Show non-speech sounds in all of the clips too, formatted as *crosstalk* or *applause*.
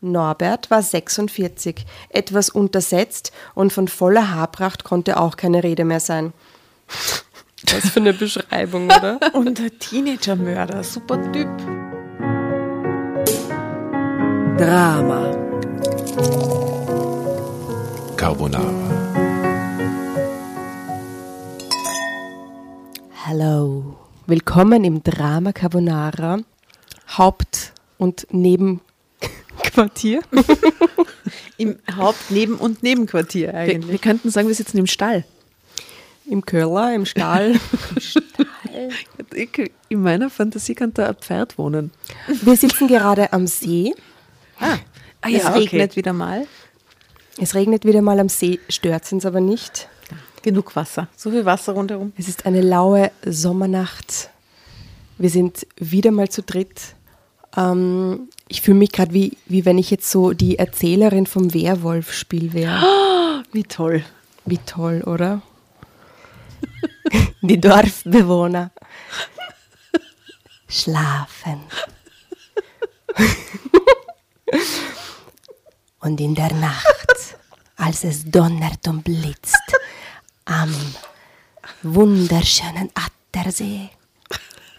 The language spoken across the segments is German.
Norbert war 46, etwas untersetzt und von voller Haarpracht konnte auch keine Rede mehr sein. Was für eine Beschreibung, oder? *laughs* Und der Teenager-Mörder, super Typ. Drama. Carbonara. Hallo. Willkommen im Drama Carbonara, Haupt- und Nebenquartier. *laughs* Im Haupt-, Neben- und Nebenquartier Wir, eigentlich. wir könnten sagen, wir sitzen im Stall. Im Köller, im Stall. *laughs* Ich, in meiner Fantasie kann da ein Pferd wohnen. Wir sitzen gerade am See. Ah, es regnet wieder mal. Es regnet wieder mal am See, stört uns aber nicht. Genug Wasser. So viel Wasser rundherum. Es ist eine laue Sommernacht. Wir sind wieder mal zu dritt. Ähm, ich fühle mich gerade wie, wie wenn ich jetzt so die Erzählerin vom Werwolf-Spiel wäre. *gasps* Wie toll. Wie toll, oder? *laughs* Die Dorfbewohner schlafen. *laughs* Und in der Nacht, als es donnert und blitzt, am wunderschönen Attersee,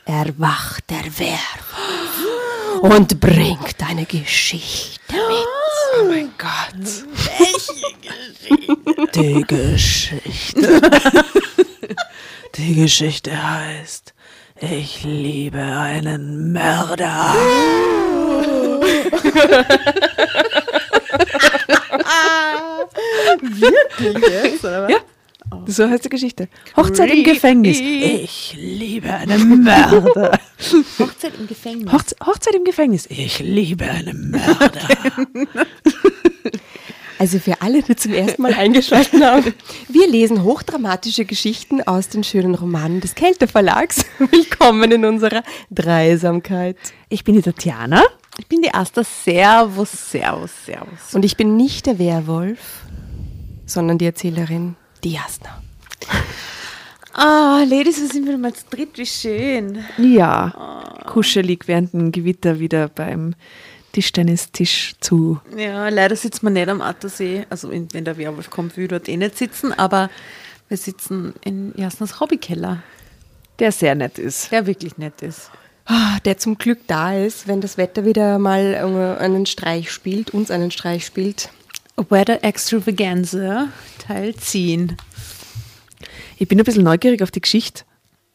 erwacht der Werwolf *gasps* und bringt eine Geschichte mit. Oh mein Gott. *laughs* Die Geschichte. *laughs* Die Geschichte heißt, ich liebe einen Mörder. *laughs* Jetzt, oder was? Ja, so heißt die Geschichte. Hochzeit im Gefängnis. Ich liebe einen Mörder. *laughs* Hochzeit im Gefängnis. Hochze Hochzeit im Gefängnis. Ich liebe einen Mörder. *laughs* Also für alle, die zum ersten Mal *laughs* eingeschaltet haben, wir lesen hochdramatische Geschichten aus den schönen Romanen des Kelter Verlags. Willkommen in unserer Dreisamkeit. Ich bin die Tatjana. Ich bin die Asta. Servus, servus, servus. Und ich bin nicht der Werwolf, sondern die Erzählerin, die Jasna. Ah, Ladies, wir sind wieder mal zu dritt. Wie schön. Ja, kuschelig während dem Gewitter wieder beim Tischtennistisch zu. Ja, leider sitzt man nicht am Attersee. Also in- wenn der Werwolf kommt, will ich dort eh nicht sitzen. Aber wir sitzen in Jasnas Hobbykeller, Der sehr nett ist. der wirklich nett ist. Ah, Der zum Glück da ist, wenn das Wetter wieder mal einen Streich spielt, uns einen Streich spielt. Weather Extravaganza, Teil 10. Ich bin ein bisschen neugierig auf die Geschichte.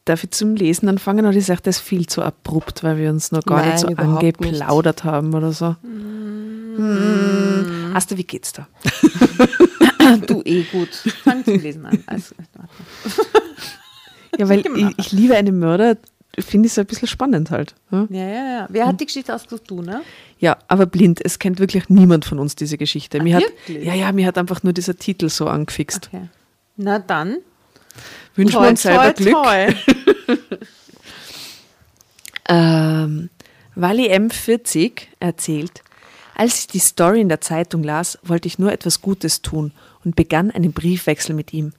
Darf ich zum Lesen anfangen oder ich sage, das ist viel zu abrupt, weil wir uns noch gar Nein, nicht so angeplaudert haben oder so. Mm. Asta, wie geht's da? *coughs* Du eh gut. Fang zum Lesen an. Also. Ja, weil ich, ich liebe einen Mörder, finde ich so ein bisschen spannend halt. Ja? ja, ja, ja. Wer hat die Geschichte ausgesucht? Du, ne? Ja, aber blind, es kennt wirklich niemand von uns diese Geschichte. Mir hat, wirklich? ja, ja, mir hat einfach nur dieser Titel so angefixt. Okay. Na dann. Wünschen wir uns selber Glück. toi. *laughs* Ähm, Wally M40 erzählt, als ich die Story in der Zeitung las, wollte ich nur etwas Gutes tun und begann einen Briefwechsel mit ihm.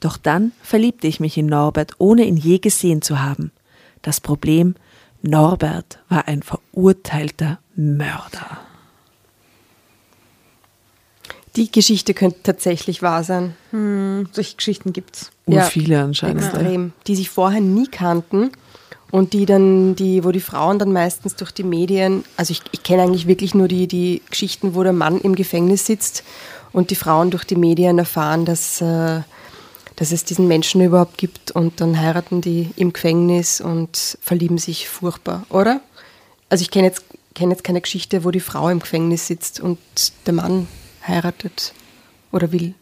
Doch dann verliebte ich mich in Norbert, ohne ihn je gesehen zu haben. Das Problem, Norbert war ein verurteilter Mörder. Die Geschichte könnte tatsächlich wahr sein. Hm, solche Geschichten gibt's. Ur Ja, viele anscheinend. Extrem. Die sich vorher nie kannten und die dann, die, wo die Frauen dann meistens durch die Medien, also ich, ich kenne eigentlich wirklich nur die, die Geschichten, wo der Mann im Gefängnis sitzt und die Frauen durch die Medien erfahren, dass, äh, dass es diesen Menschen überhaupt gibt und dann heiraten die im Gefängnis und verlieben sich furchtbar, oder? Also ich kenne jetzt, kenne jetzt keine Geschichte, wo die Frau im Gefängnis sitzt und der Mann heiratet oder will.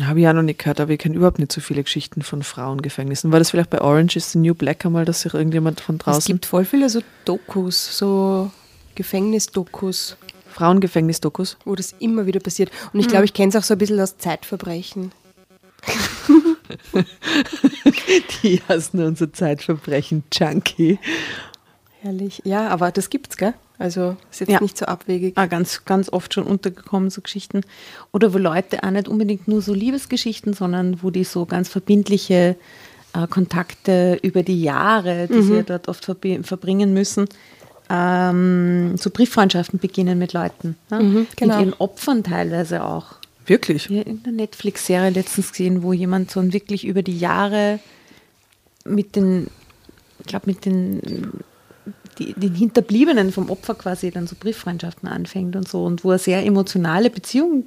Habe ich auch noch nicht gehört, aber ich kenne überhaupt nicht so viele Geschichten von Frauengefängnissen. War das vielleicht bei Orange is the New Black einmal, dass sich irgendjemand von Es draußen gibt voll viele so Dokus, so Gefängnisdokus, Frauengefängnisdokus? wo das immer wieder passiert. Und ich glaube, ich kenne es auch so ein bisschen aus Zeitverbrechen. *laughs* Die hassen unser Zeitverbrechen, Junkie. Herrlich. Ja, aber das gibt's, gell? Also ist jetzt Ja. nicht so abwegig. Ah, ganz, ganz oft schon untergekommen, so Geschichten. Oder wo Leute auch nicht unbedingt nur so Liebesgeschichten, sondern wo die so ganz verbindliche äh, Kontakte über die Jahre, die sie ja dort oft verbringen müssen, ähm, so Brieffreundschaften beginnen mit Leuten. Ne? genau. Mit ihren Opfern teilweise auch. Wirklich? Ja, in der Netflix-Serie letztens gesehen, wo jemand so wirklich über die Jahre mit den, ich glaube, mit den, die, den Hinterbliebenen vom Opfer quasi dann so Brieffreundschaften anfängt und so und wo eine sehr emotionale Beziehung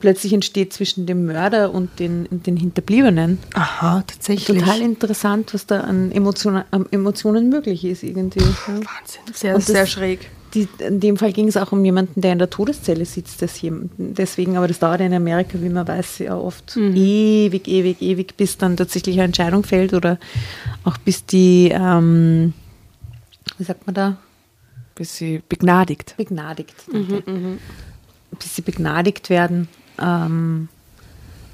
plötzlich entsteht zwischen dem Mörder und den, und den Hinterbliebenen. Aha, tatsächlich. Total interessant, was da an Emotionen, an Emotionen möglich ist irgendwie. Wahnsinn. Sehr, Und das- sehr schräg. Die, in dem Fall ging es auch um jemanden, der in der Todeszelle sitzt. Das jemanden, deswegen, aber das dauert in Amerika, wie man weiß, ja oft ewig, ewig, ewig, bis dann tatsächlich eine Entscheidung fällt oder auch bis die, ähm, wie sagt man da, Bis sie begnadigt. begnadigt. danke. Bis sie begnadigt werden. Ähm,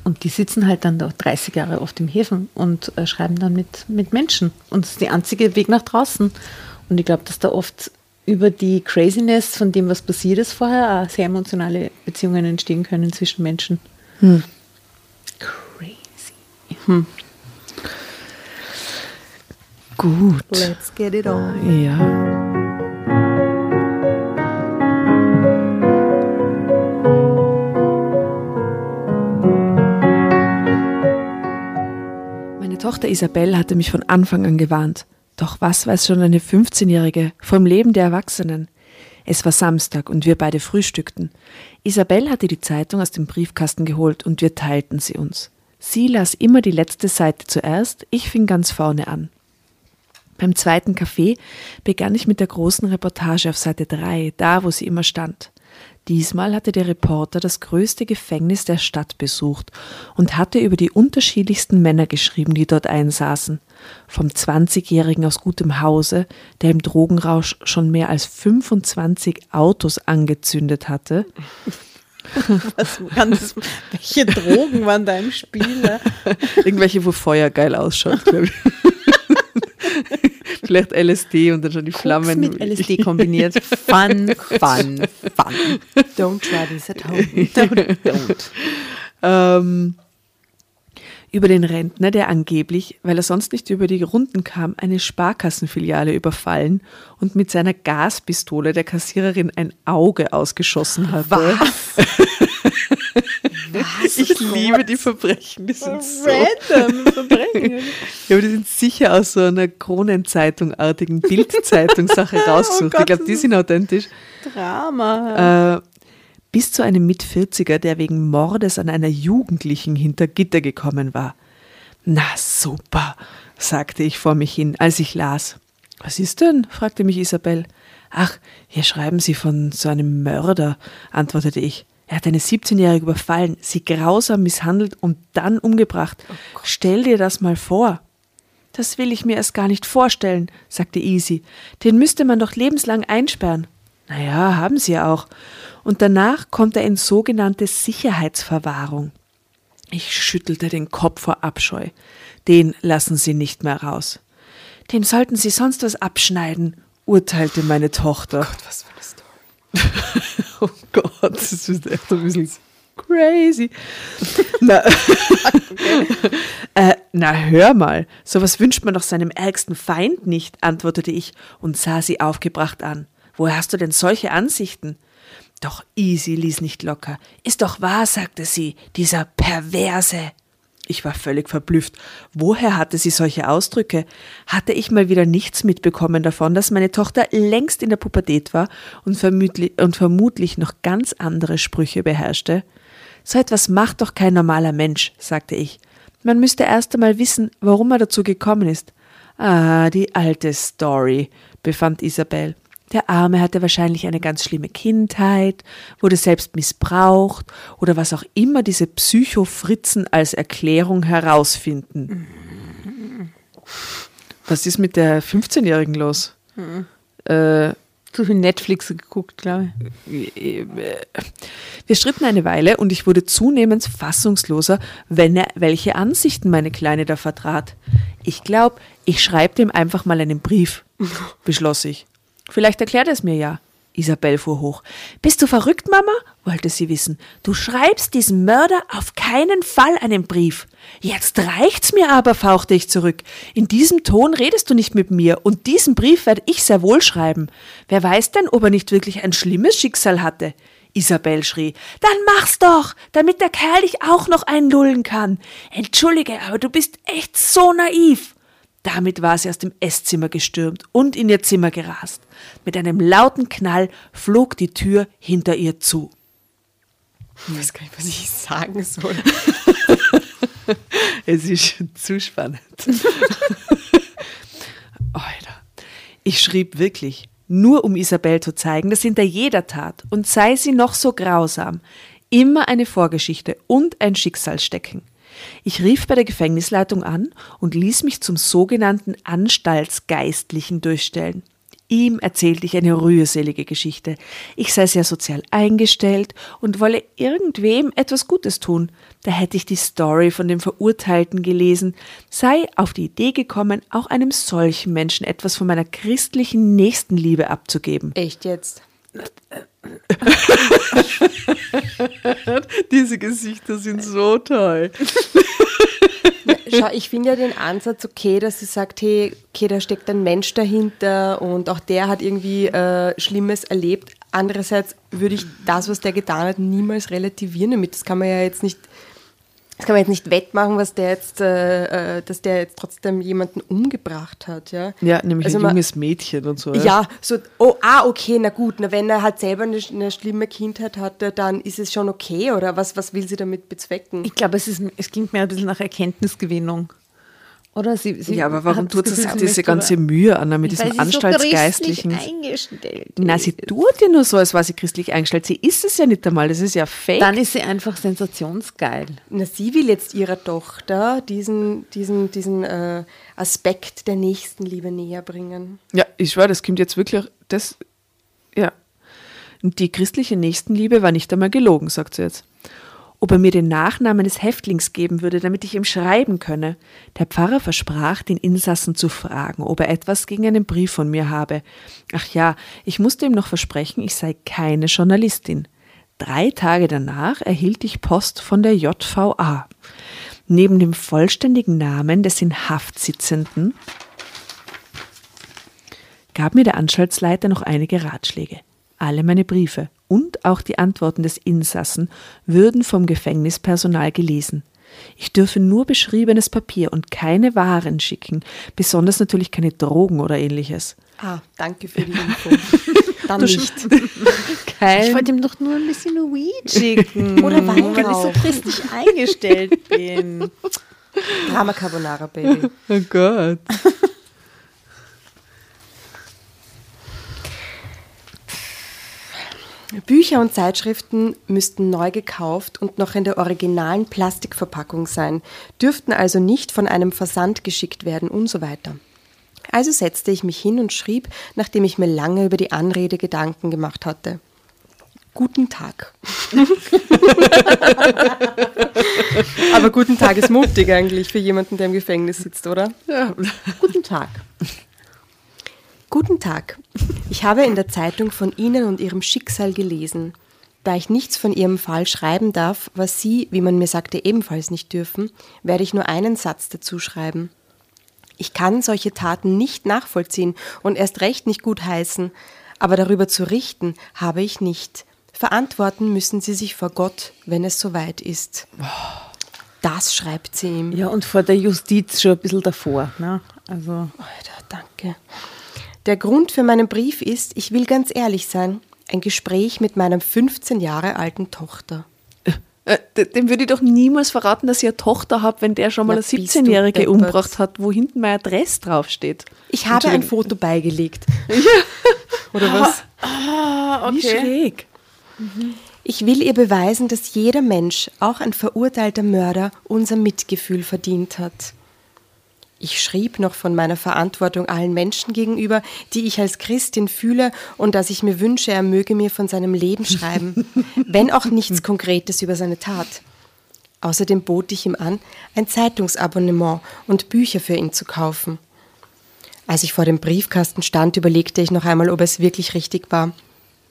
und die sitzen halt dann da 30 Jahre auf dem Häfen und äh, schreiben dann mit, mit Menschen. Und das ist der einzige Weg nach draußen. Und ich glaube, dass da oft über die Craziness von dem, was passiert ist vorher, auch sehr emotionale Beziehungen entstehen können zwischen Menschen. Crazy. Gut. Let's get it on. Ja. Meine Tochter Isabel hatte mich von Anfang an gewarnt. Doch was weiß schon eine 15-Jährige vom Leben der Erwachsenen? Es war Samstag und wir beide frühstückten. Isabel hatte die Zeitung aus dem Briefkasten geholt und wir teilten sie uns. Sie las immer die letzte Seite zuerst, ich fing ganz vorne an. Beim zweiten Kaffee begann ich mit der großen Reportage auf Seite 3, da wo sie immer stand. Diesmal hatte der Reporter das größte Gefängnis der Stadt besucht und hatte über die unterschiedlichsten Männer geschrieben, die dort einsaßen. Vom 20-Jährigen aus gutem Hause, der im Drogenrausch schon mehr als 25 Autos angezündet hatte, *laughs* Was, ganz, welche Drogen waren da im Spiel? Ne? Irgendwelche, wo Feuer geil ausschaut, glaube ich. *laughs* Vielleicht LSD und dann schon die Koks Flammen. mit LSD kombiniert. Fun, *laughs* fun, fun. Don't try this at home. *laughs* Don't, don't. Ähm, über den Rentner, der angeblich, weil er sonst nicht über die Runden kam, eine Sparkassenfiliale überfallen und mit seiner Gaspistole der Kassiererin ein Auge ausgeschossen hatte. Was? *laughs* Ich liebe die Verbrechen, die sind so. Random Verbrechen. *laughs* Ja, aber die sind sicher aus so einer Kronenzeitung-artigen Bildzeitung-Sache *laughs* rausgesucht. Gott, ich glaube, die sind authentisch. Drama. Äh, bis zu einem Mit-40er, der wegen Mordes an einer Jugendlichen hinter Gitter gekommen war. Na super, sagte ich vor mich hin, als ich las. Was ist denn? fragte mich Isabel. Ach, hier schreiben Sie von so einem Mörder, antwortete ich. Er hat eine 17-Jährige überfallen, sie grausam misshandelt und dann umgebracht. Stell dir das mal vor. Das will ich mir erst gar nicht vorstellen, sagte Easy. Den müsste man doch lebenslang einsperren. Naja, haben sie ja auch. Und danach kommt er in sogenannte Sicherheitsverwahrung. Ich schüttelte den Kopf vor Abscheu. Den lassen sie nicht mehr raus. Dem sollten sie sonst was abschneiden, urteilte meine Tochter. Was für eine Story. *laughs* Oh Gott, das ist echt ein bisschen crazy. na, *laughs* äh, na, hör mal, sowas wünscht man doch seinem ärgsten Feind nicht, antwortete ich und sah sie aufgebracht an. Woher hast du denn solche Ansichten? Doch Easy ließ nicht locker. Ist doch wahr, sagte sie, dieser Perverse. Ich war völlig verblüfft. Woher hatte sie solche Ausdrücke? Hatte ich mal wieder nichts mitbekommen davon, dass meine Tochter längst in der Pubertät war und vermutlich, und vermutlich noch ganz andere Sprüche beherrschte? So etwas macht doch kein normaler Mensch, sagte ich. Man müsste erst einmal wissen, warum er dazu gekommen ist. Ah, die alte Story, befand Isabel. Der Arme hatte wahrscheinlich eine ganz schlimme Kindheit, wurde selbst missbraucht oder was auch immer diese Psychofritzen als Erklärung herausfinden. Was ist mit der 15-Jährigen los? Äh, Zu viel Netflix geguckt, glaube wir stritten eine Weile und ich wurde zunehmend fassungsloser, wenn er welche Ansichten meine Kleine da vertrat. Ich glaube, ich schreibe dem einfach mal einen Brief, *laughs* beschloss ich. Vielleicht erklärt er es mir ja. Isabel fuhr hoch. Bist du verrückt, Mama? wollte sie wissen. Du schreibst diesem Mörder auf keinen Fall einen Brief. Jetzt reicht's mir aber, fauchte ich zurück. In diesem Ton redest du nicht mit mir, und diesen Brief werde ich sehr wohl schreiben. Wer weiß denn, ob er nicht wirklich ein schlimmes Schicksal hatte? Isabel schrie. Dann mach's doch, damit der Kerl dich auch noch einlullen kann. Entschuldige, aber du bist echt so naiv. Damit war sie aus dem Esszimmer gestürmt und in ihr Zimmer gerast. Mit einem lauten Knall flog die Tür hinter ihr zu. Ich weiß gar nicht, was ich sagen soll. *laughs* es ist schon zu spannend. *laughs* Alter. Ich schrieb wirklich, nur um Isabel zu zeigen, dass hinter jeder Tat, und sei sie noch so grausam, immer eine Vorgeschichte und ein Schicksal stecken. Ich rief bei der Gefängnisleitung an und ließ mich zum sogenannten Anstaltsgeistlichen durchstellen. Ihm erzählte ich eine rührselige Geschichte. Ich sei sehr sozial eingestellt und wolle irgendwem etwas Gutes tun. Da hätte ich die Story von dem Verurteilten gelesen, sei auf die Idee gekommen, auch einem solchen Menschen etwas von meiner christlichen Nächstenliebe abzugeben. Echt jetzt? *laughs* Diese Gesichter sind so toll. Schau, ich finde ja den Ansatz okay, dass sie sagt, hey, okay, da steckt ein Mensch dahinter und auch der hat irgendwie äh, Schlimmes erlebt. Andererseits würde ich das, was der getan hat, niemals relativieren damit. Das kann man ja jetzt nicht das kann man jetzt nicht wettmachen, was der jetzt, äh, äh, dass der jetzt trotzdem jemanden umgebracht hat, ja. Ja, nämlich Also ein man- junges Mädchen und so. Ja, so, oh, ah, okay, na gut, na, wenn er halt selber eine, eine schlimme Kindheit hatte, dann ist es schon okay, oder was, was will sie damit bezwecken? Ich glaube, es, ist, es klingt mehr ein bisschen nach Erkenntnisgewinnung. Oder sie, sie Ja, aber warum tut sie sich diese ganze Mühe an, mit diesem Anstaltsgeistlichen? So christlich eingestellt Na, sie tut ja nur so, als war sie christlich eingestellt. Sie ist es ja nicht einmal, das ist ja fake. Dann ist sie einfach sensationsgeil. Na, sie will jetzt ihrer Tochter diesen, diesen, diesen äh, Aspekt der Nächstenliebe näher bringen. ja, ich schwöre, das kommt jetzt wirklich, das, ja. Und die christliche Nächstenliebe war nicht einmal gelogen, sagt sie jetzt. Ob er mir den Nachnamen des Häftlings geben würde, damit ich ihm schreiben könne. Der Pfarrer versprach, den Insassen zu fragen, ob er etwas gegen einen Brief von mir habe. Ach ja, ich musste ihm noch versprechen, ich sei keine Journalistin. Drei Tage danach erhielt ich Post von der JVA. Neben dem vollständigen Namen des in Haft Sitzenden gab mir der Anstaltsleiter noch einige Ratschläge. Alle meine Briefe und auch die Antworten des Insassen würden vom Gefängnispersonal gelesen. Ich dürfe nur beschriebenes Papier und keine Waren schicken, besonders natürlich keine Drogen oder ähnliches. Ah, danke für die Info. *laughs* Dann nicht. Ich wollte ihm doch nur ein bisschen Weed schicken. *laughs* Oder weil ich so christlich eingestellt bin. *laughs* Drama Carbonara, Baby. Oh Gott. Bücher und Zeitschriften müssten neu gekauft und noch in der originalen Plastikverpackung sein, dürften also nicht von einem Versand geschickt werden und so weiter. Also setzte ich mich hin und schrieb, nachdem ich mir lange über die Anrede Gedanken gemacht hatte. Guten Tag. *laughs* Aber guten Tag ist mutig eigentlich für jemanden, der im Gefängnis sitzt, oder? Ja. Guten Tag. Guten Tag. Ich habe in der Zeitung von Ihnen und Ihrem Schicksal gelesen. Da ich nichts von Ihrem Fall schreiben darf, was Sie, wie man mir sagte, ebenfalls nicht dürfen, werde ich nur einen Satz dazu schreiben. Ich kann solche Taten nicht nachvollziehen und erst recht nicht gut heißen, aber darüber zu richten habe ich nicht. Verantworten müssen Sie sich vor Gott, wenn es soweit ist. Das schreibt sie ihm. Ja, und vor der Justiz schon ein bisschen davor. Ne? Also, Alter, danke. Der Grund für meinen Brief ist, ich will ganz ehrlich sein, ein Gespräch mit meiner 15 Jahre alten Tochter. Äh, de- dem würde ich doch niemals verraten, dass ich eine Tochter habe, wenn der schon mal Na, eine bist du 17-Jährige deppert. umgebracht hat, wo hinten mein Adress draufsteht. Ich habe ein. Foto beigelegt. *laughs* Oder was? Wie schräg. Ich will ihr beweisen, dass jeder Mensch, auch ein verurteilter Mörder, unser Mitgefühl verdient hat. Ich schrieb noch von meiner Verantwortung allen Menschen gegenüber, die ich als Christin fühle und dass ich mir wünsche, er möge mir von seinem Leben schreiben, *laughs* wenn auch nichts Konkretes über seine Tat. Außerdem bot ich ihm an, ein Zeitungsabonnement und Bücher für ihn zu kaufen. Als ich vor dem Briefkasten stand, überlegte ich noch einmal, ob es wirklich richtig war.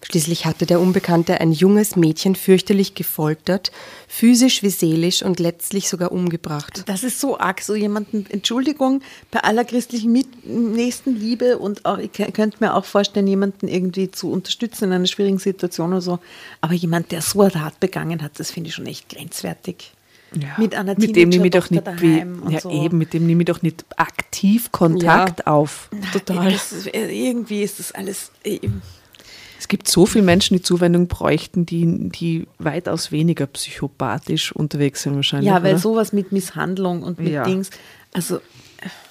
Schließlich hatte der Unbekannte ein junges Mädchen fürchterlich gefoltert, physisch wie seelisch und letztlich sogar umgebracht. Das ist so arg, so jemanden, Entschuldigung, bei aller christlichen Mit Nächstenliebe und auch, ich könnte mir auch vorstellen, jemanden irgendwie zu unterstützen in einer schwierigen Situation oder so. Aber jemand, der so eine Tat begangen hat, das finde ich schon echt grenzwertig. Ja. Mit einer mit dem nehme ich doch nicht ja, so. eben, mit dem nehme ich doch nicht aktiv Kontakt auf. Total. Das, ist- irgendwie ist das alles. äh, Es gibt so viele Menschen, die Zuwendung bräuchten, die, die weitaus weniger psychopathisch unterwegs sind wahrscheinlich. Ja, weil oder? sowas mit Misshandlung und mit Ja. Dings. Also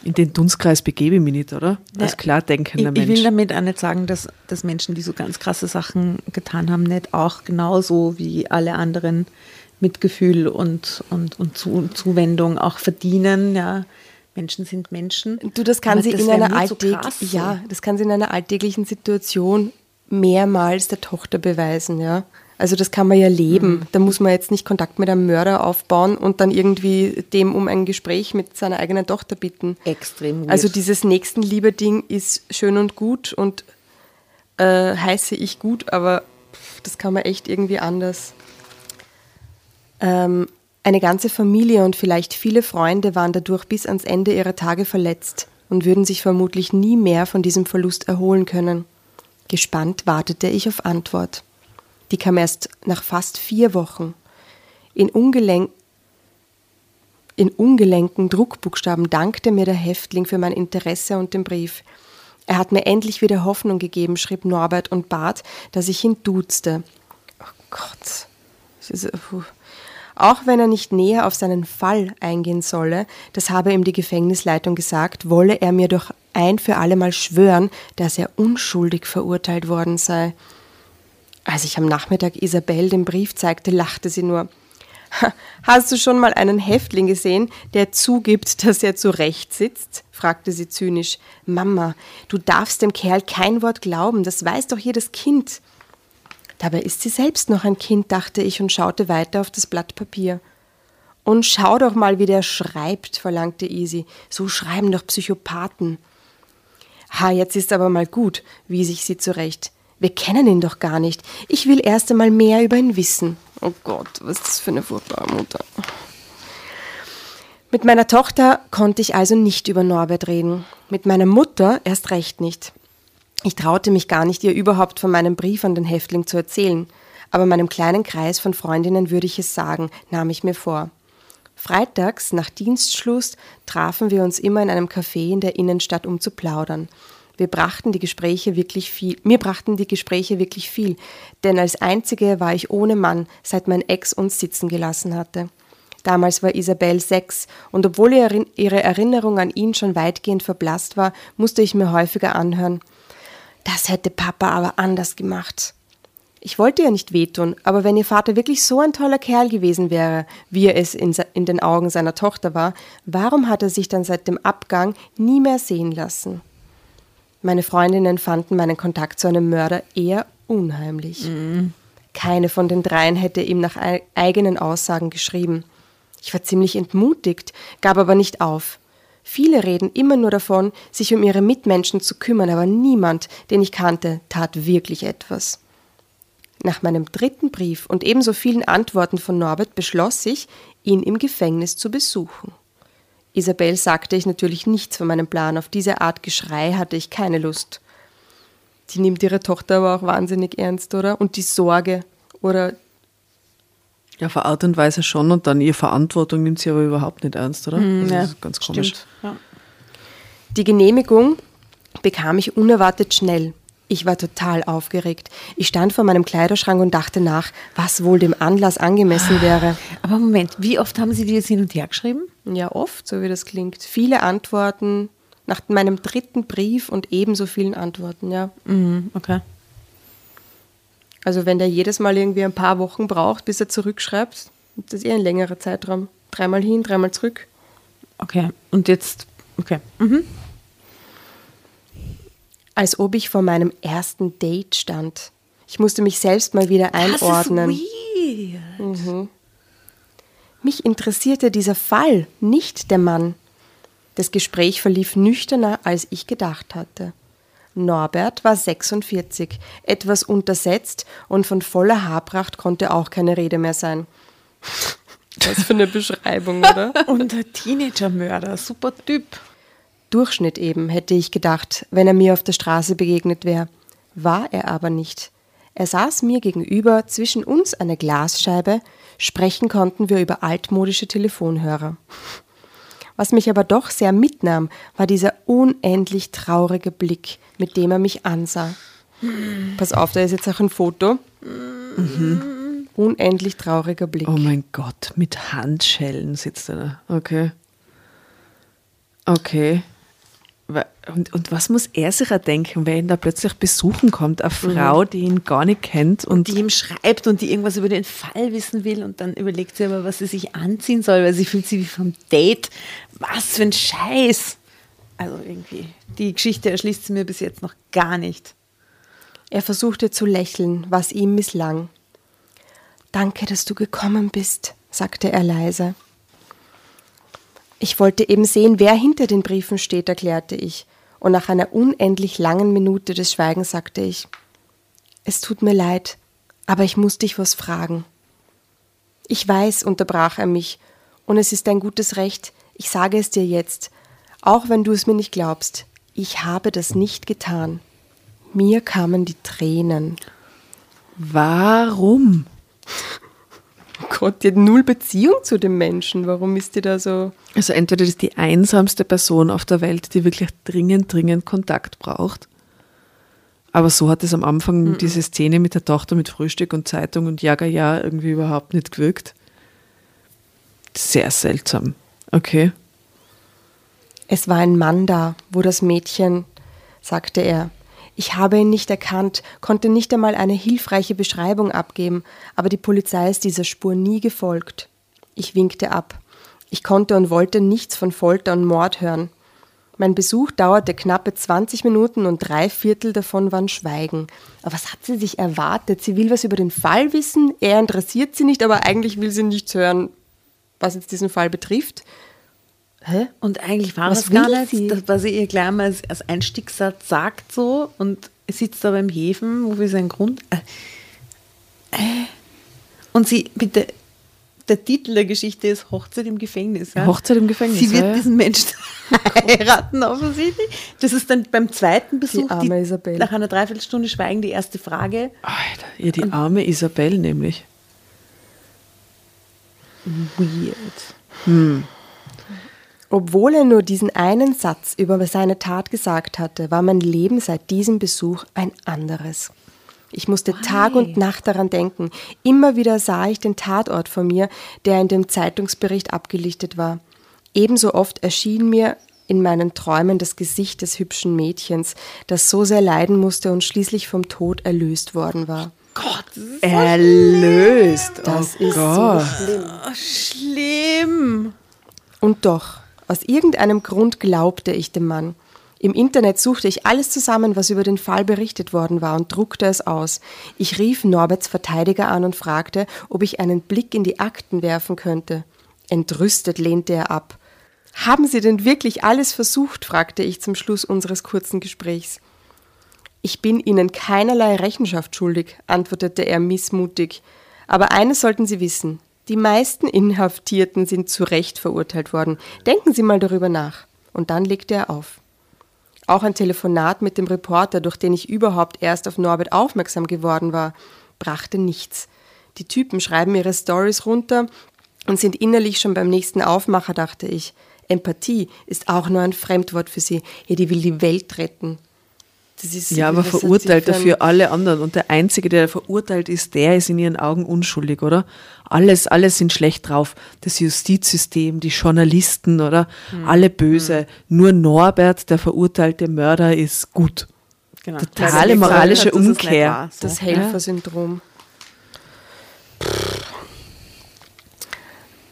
In den Dunstkreis begebe ich mich nicht, oder? Als Ja, klar ich, denkender ich will Mensch. damit auch nicht sagen, dass, dass Menschen, die so ganz krasse Sachen getan haben, nicht auch genauso wie alle anderen Mitgefühl und, und, und Zu, Zuwendung auch verdienen. Ja. Menschen sind Menschen. Du, das kann Aber sie das in einer mir zu alltäg krass, so. ja, das kann sie in einer alltäglichen Situation mehrmals der Tochter beweisen, ja. Also das kann man ja leben. Da muss man jetzt nicht Kontakt mit einem Mörder aufbauen und dann irgendwie dem um ein Gespräch mit seiner eigenen Tochter bitten. Extrem weird. Also dieses Nächstenliebe-Ding ist schön und gut und äh, heiße ich gut, aber pff, das kann man echt irgendwie anders. Ähm, eine ganze Familie und vielleicht viele Freunde waren dadurch bis ans Ende ihrer Tage verletzt und würden sich vermutlich nie mehr von diesem Verlust erholen können. Gespannt wartete ich auf Antwort. Die kam erst nach fast vier Wochen. In, ungelenk in ungelenken Druckbuchstaben dankte mir der Häftling für mein Interesse und den Brief. Er hat mir endlich wieder Hoffnung gegeben, schrieb Norbert und bat, dass ich ihn duzte. Oh Gott. Puh. Auch wenn er nicht näher auf seinen Fall eingehen solle, das habe ihm die Gefängnisleitung gesagt, wolle er mir doch ein für allemal schwören, dass er unschuldig verurteilt worden sei. Als ich am Nachmittag Isabel den Brief zeigte, lachte sie nur. "Ha, Hast du schon mal einen Häftling gesehen, der zugibt, dass er zu Recht sitzt? fragte sie zynisch. Mama, du darfst dem Kerl kein Wort glauben, das weiß doch jedes Kind. Dabei ist sie selbst noch ein Kind, dachte ich und schaute weiter auf das Blatt Papier. Und schau doch mal, wie der schreibt, verlangte Isi. So schreiben doch Psychopathen. Ha, jetzt ist aber mal gut, wies ich sie zurecht. Wir kennen ihn doch gar nicht. Ich will erst einmal mehr über ihn wissen. Oh Gott, was ist das für eine furchtbare Mutter. Mit meiner Tochter konnte ich also nicht über Norbert reden. Mit meiner Mutter erst recht nicht. Ich traute mich gar nicht, ihr überhaupt von meinem Brief an den Häftling zu erzählen. Aber meinem kleinen Kreis von Freundinnen würde ich es sagen, nahm ich mir vor. Freitags nach Dienstschluss trafen wir uns immer in einem Café in der Innenstadt, um zu plaudern. Wir brachten die Gespräche wirklich viel, mir brachten die Gespräche wirklich viel, denn als einzige war ich ohne Mann, seit mein Ex uns sitzen gelassen hatte. Damals war Isabel sechs, und obwohl ihr- ihre Erinnerung an ihn schon weitgehend verblasst war, musste ich mir häufiger anhören. Das hätte Papa aber anders gemacht. Ich wollte ihr nicht wehtun, aber wenn ihr Vater wirklich so ein toller Kerl gewesen wäre, wie er es in, in den Augen seiner Tochter war, warum hat er sich dann seit dem Abgang nie mehr sehen lassen? Meine Freundinnen fanden meinen Kontakt zu einem Mörder eher unheimlich. Keine von den dreien hätte ihm nach ei- eigenen Aussagen geschrieben. Ich war ziemlich entmutigt, gab aber nicht auf. Viele reden immer nur davon, sich um ihre Mitmenschen zu kümmern, aber niemand, den ich kannte, tat wirklich etwas. Nach meinem dritten Brief und ebenso vielen Antworten von Norbert beschloss ich, ihn im Gefängnis zu besuchen. Isabel sagte ich natürlich nichts von meinem Plan. Auf diese Art Geschrei hatte ich keine Lust. Die nimmt ihre Tochter aber auch wahnsinnig ernst, oder? Und die Sorge. Oder Ja, auf eine Art und Weise schon und dann ihre Verantwortung nimmt sie aber überhaupt nicht ernst, oder? Also das ist ganz komisch. Stimmt. Ja. Die Genehmigung bekam ich unerwartet schnell. Ich war total aufgeregt. Ich stand vor meinem Kleiderschrank und dachte nach, was wohl dem Anlass angemessen wäre. Aber Moment, wie oft haben Sie die jetzt hin und her geschrieben? Ja, oft, so wie das klingt. Viele Antworten nach meinem dritten Brief und ebenso vielen Antworten, ja. Mhm, okay. Also wenn der jedes Mal irgendwie ein paar Wochen braucht, bis er zurückschreibt, ist das eher ein längerer Zeitraum. Dreimal hin, dreimal zurück. Okay. Und jetzt, okay. Mhm. Als ob ich vor meinem ersten Date stand. Ich musste mich selbst mal wieder einordnen. Das ist weird. Mich interessierte dieser Fall, nicht der Mann. Das Gespräch verlief nüchterner, als ich gedacht hatte. Norbert war 46, etwas untersetzt und von voller Haarpracht konnte auch keine Rede mehr sein. *laughs* Was für eine Beschreibung, oder? *laughs* Und ein Teenager-Mörder, super Typ. Durchschnitt eben, hätte ich gedacht, wenn er mir auf der Straße begegnet wäre. War er aber nicht. Er saß mir gegenüber, zwischen uns eine Glasscheibe, sprechen konnten wir über altmodische Telefonhörer. Was mich aber doch sehr mitnahm, war dieser unendlich traurige Blick, mit dem er mich ansah. Pass auf, da ist jetzt auch ein Foto. Mhm. Unendlich trauriger Blick. Oh mein Gott, mit Handschellen sitzt er da. Okay. Okay. Und, und was muss er sich denken, wenn ihn da plötzlich besuchen kommt? Eine Frau, mhm. die ihn gar nicht kennt und, und, die ihm schreibt und die irgendwas über den Fall wissen will und dann überlegt sie aber, was sie sich anziehen soll, weil sie fühlt sich wie vom Date. Was für ein Scheiß! Also irgendwie, die Geschichte erschließt sie mir bis jetzt noch gar nicht. Er versuchte zu lächeln, was ihm misslang. Danke, dass du gekommen bist, sagte er leise. Ich wollte eben sehen, wer hinter den Briefen steht, erklärte ich, und nach einer unendlich langen Minute des Schweigens sagte ich Es tut mir leid, aber ich muss dich was fragen. Ich weiß, unterbrach er mich, und es ist dein gutes Recht, ich sage es dir jetzt, auch wenn du es mir nicht glaubst, ich habe das nicht getan. Mir kamen die Tränen. Warum? Gott, die hat null Beziehung zu dem Menschen. Warum ist die da so? Also entweder ist die einsamste Person auf der Welt, die wirklich dringend, dringend Kontakt braucht. Aber so hat es am Anfang mhm. diese Szene mit der Tochter mit Frühstück und Zeitung und Jager ja irgendwie überhaupt nicht gewirkt. Sehr seltsam. Okay. Es war ein Mann da, wo das Mädchen, sagte er, ich habe ihn nicht erkannt, konnte nicht einmal eine hilfreiche Beschreibung abgeben, aber die Polizei ist dieser Spur nie gefolgt. Ich winkte ab. Ich konnte und wollte nichts von Folter und Mord hören. Mein Besuch dauerte knappe 20 Minuten und drei Viertel davon waren Schweigen. Aber was hat sie sich erwartet? Sie will was über den Fall wissen, er interessiert sie nicht, aber eigentlich will sie nichts hören, was jetzt diesen Fall betrifft. Hä? Und eigentlich war es gar nicht, sie? Das, was sie ihr gleich mal als, als Einstiegssatz sagt so und sitzt da beim Häfen, wo wir sein Grund... Äh, äh, und sie, bitte, der Titel der Geschichte ist Hochzeit im Gefängnis. Ja? Hochzeit im Gefängnis. Sie wird ja. diesen Menschen *laughs* heiraten, offensichtlich. Das ist dann beim zweiten Besuch, die arme die, Isabel. nach einer Dreiviertelstunde Schweigen, die erste Frage. Alter, ja, die arme Isabel nämlich. Weird. Hm. Obwohl er nur diesen einen Satz über seine Tat gesagt hatte, war mein Leben seit diesem Besuch ein anderes. Ich musste Why? Tag und Nacht daran denken. Immer wieder sah ich den Tatort vor mir, der in dem Zeitungsbericht abgelichtet war. Ebenso oft erschien mir in meinen Träumen das Gesicht des hübschen Mädchens, das so sehr leiden musste und schließlich vom Tod erlöst worden war. Gott, das ist erlöst. So das oh ist Gott. so schlimm. Oh, schlimm. Und doch, aus irgendeinem Grund glaubte ich dem Mann. Im Internet suchte ich alles zusammen, was über den Fall berichtet worden war und druckte es aus. Ich rief Norberts Verteidiger an und fragte, ob ich einen Blick in die Akten werfen könnte. Entrüstet lehnte er ab. Haben Sie denn wirklich alles versucht? fragte ich zum Schluss unseres kurzen Gesprächs. Ich bin Ihnen keinerlei Rechenschaft schuldig, antwortete er missmutig. Aber eines sollten Sie wissen, die meisten Inhaftierten sind zu Recht verurteilt worden. Denken Sie mal darüber nach. Und dann legte er auf. Auch ein Telefonat mit dem Reporter, durch den ich überhaupt erst auf Norbert aufmerksam geworden war, brachte nichts. Die Typen schreiben ihre Stories runter und sind innerlich schon beim nächsten Aufmacher, dachte ich. Empathie ist auch nur ein Fremdwort für sie. Ja, die will die Welt retten. Ja, aber verurteilt dafür alle anderen. Und der Einzige, der verurteilt ist, der ist in ihren Augen unschuldig, oder? Alles, alle sind schlecht drauf. Das Justizsystem, die Journalisten, oder? Mhm. Alle böse. Mhm. Nur Norbert, der verurteilte Mörder, ist gut. Genau. Totale moralische Umkehr. Wahr, so. Das Helfersyndrom.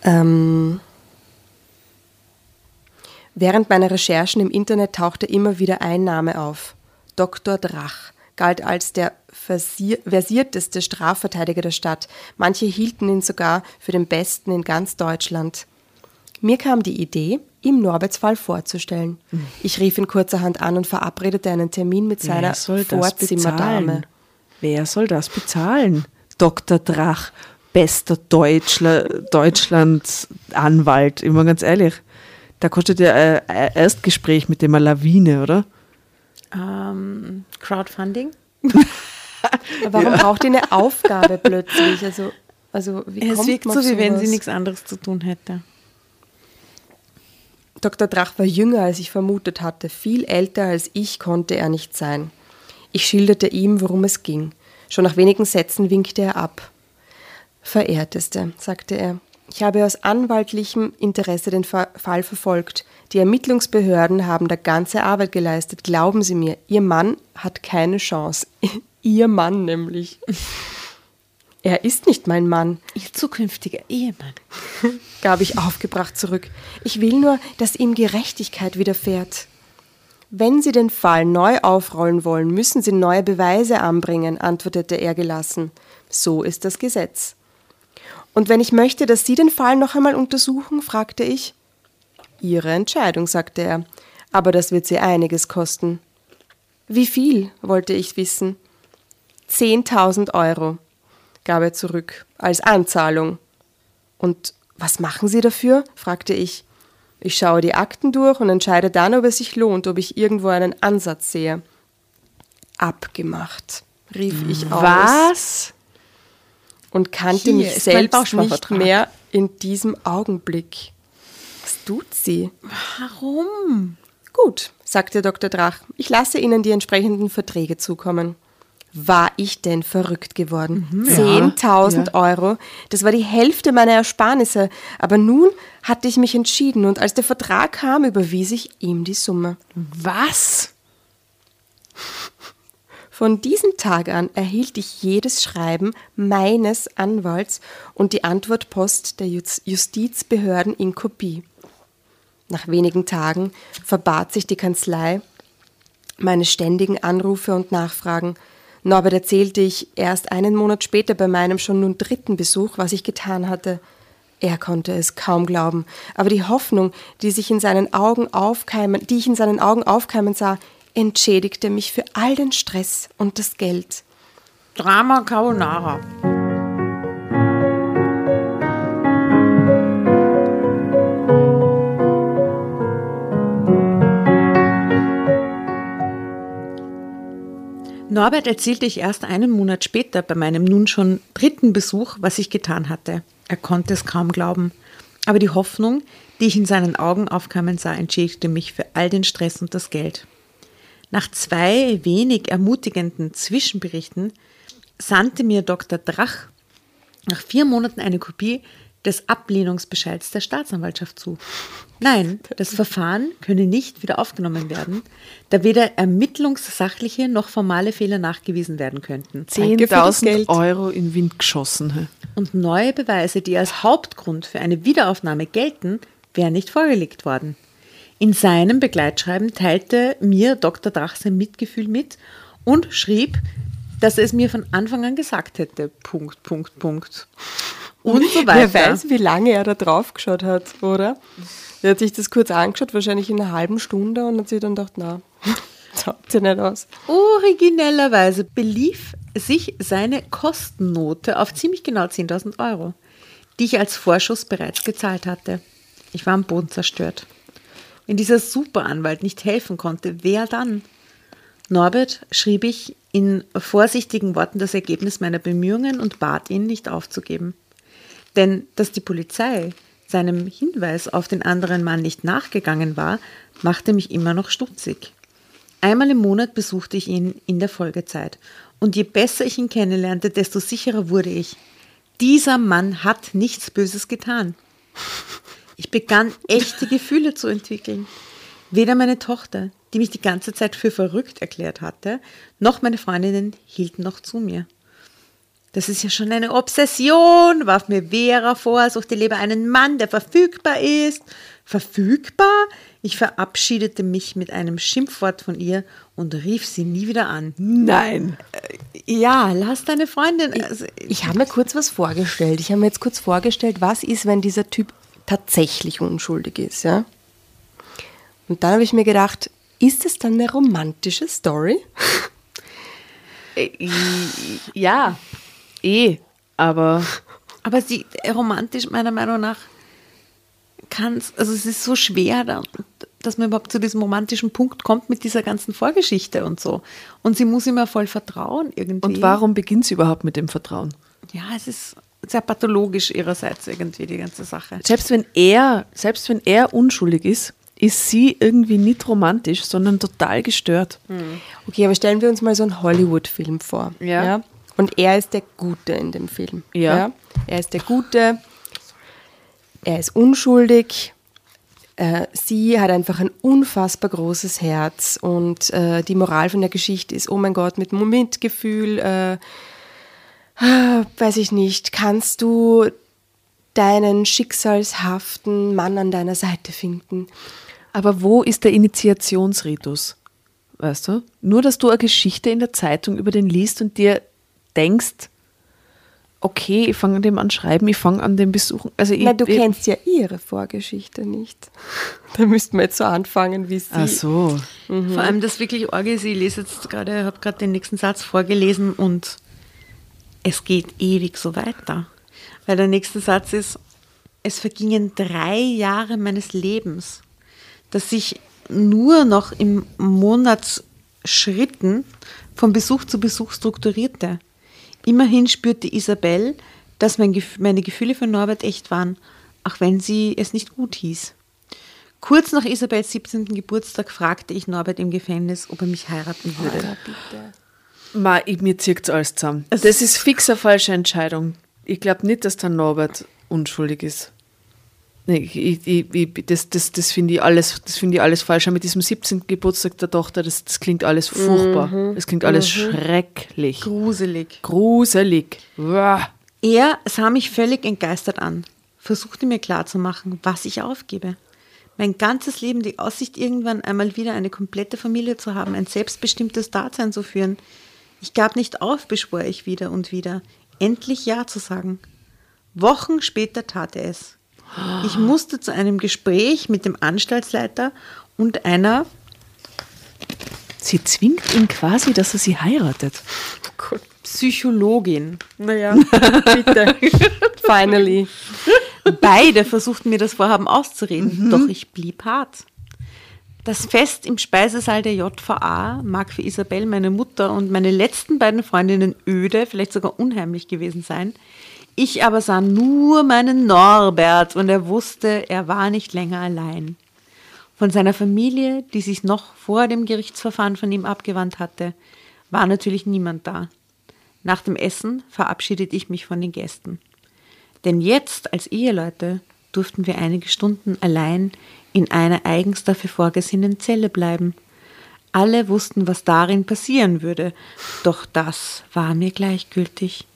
Ähm, während meiner Recherchen im Internet tauchte immer wieder ein Name auf. Dr. Drach galt als der versierteste Strafverteidiger der Stadt. Manche hielten ihn sogar für den besten in ganz Deutschland. Mir kam die Idee, im Norbertsfall vorzustellen. Ich rief ihn kurzerhand an und verabredete einen Termin mit seiner Wer soll das Vorzimmerdame. Wer soll das bezahlen? Dr. Drach, bester Deutschler, Deutschland-Anwalt, immer ganz ehrlich. Da kostet ja äh, ein Erstgespräch mit dem eine Lawine, oder? Ähm, Crowdfunding? *laughs* Warum braucht ihr eine Aufgabe plötzlich? Also, also wie Es kommt wirkt so, wie wenn sie nichts anderes zu tun hätte. Dr. Drach war jünger, als ich vermutet hatte. Viel älter als ich konnte er nicht sein. Ich schilderte ihm, worum es ging. Schon nach wenigen Sätzen winkte er ab. Verehrteste, sagte er, ich habe aus anwaltlichem Interesse den Fa- Fall verfolgt. Die Ermittlungsbehörden haben da ganze Arbeit geleistet. Glauben Sie mir, Ihr Mann hat keine Chance. *laughs* Ihr Mann nämlich. Er ist nicht mein Mann Ihr zukünftiger Ehemann. *laughs* gab ich aufgebracht zurück. Ich will nur, dass ihm Gerechtigkeit widerfährt. Wenn Sie den Fall neu aufrollen wollen, müssen Sie neue Beweise anbringen, antwortete er gelassen. So ist das Gesetz. Und wenn ich möchte, dass Sie den Fall noch einmal untersuchen, fragte ich. Ihre Entscheidung, sagte er. Aber das wird Sie einiges kosten. Wie viel, wollte ich wissen. Zehntausend Euro, gab er zurück, als Anzahlung. Und was machen Sie dafür? fragte ich. Ich schaue die Akten durch und entscheide dann, ob es sich lohnt, ob ich irgendwo einen Ansatz sehe. Abgemacht, rief ich aus Was? Und kannte Hier mich selbst nicht mehr in diesem Augenblick. Was tut sie? Warum? Gut, sagte Dr. Drach, ich lasse Ihnen die entsprechenden Verträge zukommen. War ich denn verrückt geworden? Mhm, 10.000 Euro, das war die Hälfte meiner Ersparnisse. Aber nun hatte ich mich entschieden und als der Vertrag kam, überwies ich ihm die Summe. Was? Von diesem Tag an erhielt ich jedes Schreiben meines Anwalts und die Antwortpost der Jus- Justizbehörden in Kopie. Nach wenigen Tagen verbat sich die Kanzlei meine ständigen Anrufe und Nachfragen. Norbert erzählte ich erst einen Monat später bei meinem schon nun dritten Besuch, was ich getan hatte. Er konnte es kaum glauben, aber die Hoffnung, die sich in seinen Augen aufkeimen, die ich in seinen Augen aufkeimen sah, entschädigte mich für all den Stress und das Geld. Drama Carbonara. Norbert erzählte ich erst einen Monat später bei meinem nun schon dritten Besuch, was ich getan hatte. Er konnte es kaum glauben. Aber die Hoffnung, die ich in seinen Augen aufkeimen sah, entschädigte mich für all den Stress und das Geld. Nach zwei wenig ermutigenden Zwischenberichten sandte mir Dr. Drach nach vier Monaten eine Kopie des Ablehnungsbescheids der Staatsanwaltschaft zu. Nein, das Verfahren könne nicht wieder aufgenommen werden, da weder ermittlungssachliche noch formale Fehler nachgewiesen werden könnten. Danke für das 10.000 Geld. Euro in Wind geschossen. Und neue Beweise, die als Hauptgrund für eine Wiederaufnahme gelten, wären nicht vorgelegt worden. In seinem Begleitschreiben teilte mir Dr. Drach sein Mitgefühl mit und schrieb, dass er es mir von Anfang an gesagt hätte. Punkt, Punkt, Punkt. Und so weiter. Wer weiß, wie lange er da drauf geschaut hat, oder? Er hat sich das kurz angeschaut, wahrscheinlich in einer halben Stunde und hat sich dann gedacht, na, *laughs* schaut ja nicht aus. Originellerweise belief sich seine Kostennote auf ziemlich genau 10.000 Euro, die ich als Vorschuss bereits gezahlt hatte. Ich war am Boden zerstört. Wenn dieser Superanwalt nicht helfen konnte, wer dann? Norbert schrieb ich in vorsichtigen Worten das Ergebnis meiner Bemühungen und bat ihn, nicht aufzugeben. Denn dass die Polizei seinem Hinweis auf den anderen Mann nicht nachgegangen war, machte mich immer noch stutzig. Einmal im Monat besuchte ich ihn in der Folgezeit. Und je besser ich ihn kennenlernte, desto sicherer wurde ich. Dieser Mann hat nichts Böses getan. Ich begann echte Gefühle zu entwickeln. Weder meine Tochter, die mich die ganze Zeit für verrückt erklärt hatte, noch meine Freundinnen hielten noch zu mir. Das ist ja schon eine Obsession, warf mir Vera vor, suchte lieber einen Mann, der verfügbar ist. Verfügbar? Ich verabschiedete mich mit einem Schimpfwort von ihr und rief sie nie wieder an. Nein. Ja, lass deine Freundin. Also, Ich habe mir kurz was vorgestellt. Ich habe mir jetzt kurz vorgestellt, was ist, wenn dieser Typ tatsächlich unschuldig ist, ja? Und dann habe ich mir gedacht, ist es dann eine romantische Story? Äh, Ja, eh, aber Aber sie romantisch meiner Meinung nach kann es, also es ist so schwer, da, dass man überhaupt zu diesem romantischen Punkt kommt mit dieser ganzen Vorgeschichte und so. Und sie muss immer voll vertrauen irgendwie. und warum beginnt sie überhaupt mit dem Vertrauen? Ja, es ist sehr pathologisch ihrerseits irgendwie die ganze Sache. Selbst wenn er, selbst wenn er unschuldig ist, ist sie irgendwie nicht romantisch, sondern total gestört. Okay, aber stellen wir uns mal so einen Hollywood-Film vor. Ja. Und er ist der Gute in dem Film. Ja. Er ist der Gute, er ist unschuldig, äh, sie hat einfach ein unfassbar großes Herz und äh, die Moral von der Geschichte ist, oh mein Gott, mit Mitgefühl, äh, weiß ich nicht, kannst du deinen schicksalshaften Mann an deiner Seite finden. Aber wo ist der Initiationsritus? Weißt du? Nur, dass du eine Geschichte in der Zeitung über den liest und dir denkst, okay, ich fange an dem an schreiben, ich fange an dem besuchen. Also ich, Na, du ich, kennst ja ihre Vorgeschichte nicht. *laughs* Da müssten wir jetzt so anfangen, wie sie. Ach so. Vor allem das wirklich Orge ist, ich lese jetzt gerade, habe gerade den nächsten Satz vorgelesen und es geht ewig so weiter. Weil der nächste Satz ist, es vergingen drei Jahre meines Lebens, dass ich nur noch im Monatsschritten von Besuch zu Besuch strukturierte. Immerhin spürte Isabel, dass mein, Gef- meine Gefühle für Norbert echt waren, auch wenn sie es nicht gut hieß. Kurz nach Isabels 17. Geburtstag fragte ich Norbert im Gefängnis, ob er mich heiraten würde. Ma, ich, mir zirkt alles zusammen. Das ist fix eine falsche Entscheidung. Ich glaube nicht, dass der Norbert unschuldig ist. Nee, ich, ich, ich, das das, das finde ich, alles- das find ich alles falsch. Mit diesem 17. Geburtstag der Tochter, das, das klingt alles furchtbar. Das klingt alles schrecklich. Gruselig. Gruselig. Uah. Er sah mich völlig entgeistert an, versuchte mir klarzumachen, was ich aufgebe. Mein ganzes Leben die Aussicht, irgendwann einmal wieder eine komplette Familie zu haben, ein selbstbestimmtes Dasein zu führen. Ich gab nicht auf, beschwor ich wieder und wieder, endlich Ja zu sagen. Wochen später tat er es. Ich musste zu einem Gespräch mit dem Anstaltsleiter und einer Sie zwingt ihn quasi, dass er sie heiratet. Psychologin. Naja, *laughs* bitte. Finally. Beide versuchten mir das Vorhaben auszureden, doch ich blieb hart. Das Fest im Speisesaal der JVA mag für Isabel, meine Mutter und meine letzten beiden Freundinnen öde, vielleicht sogar unheimlich gewesen sein. Ich aber sah nur meinen Norbert und er wusste, er war nicht länger allein. Von seiner Familie, die sich noch vor dem Gerichtsverfahren von ihm abgewandt hatte, war natürlich niemand da. Nach dem Essen verabschiedete ich mich von den Gästen. Denn jetzt als Eheleute durften wir einige Stunden allein in einer eigens dafür vorgesehenen Zelle bleiben. Alle wussten, was darin passieren würde, doch das war mir gleichgültig.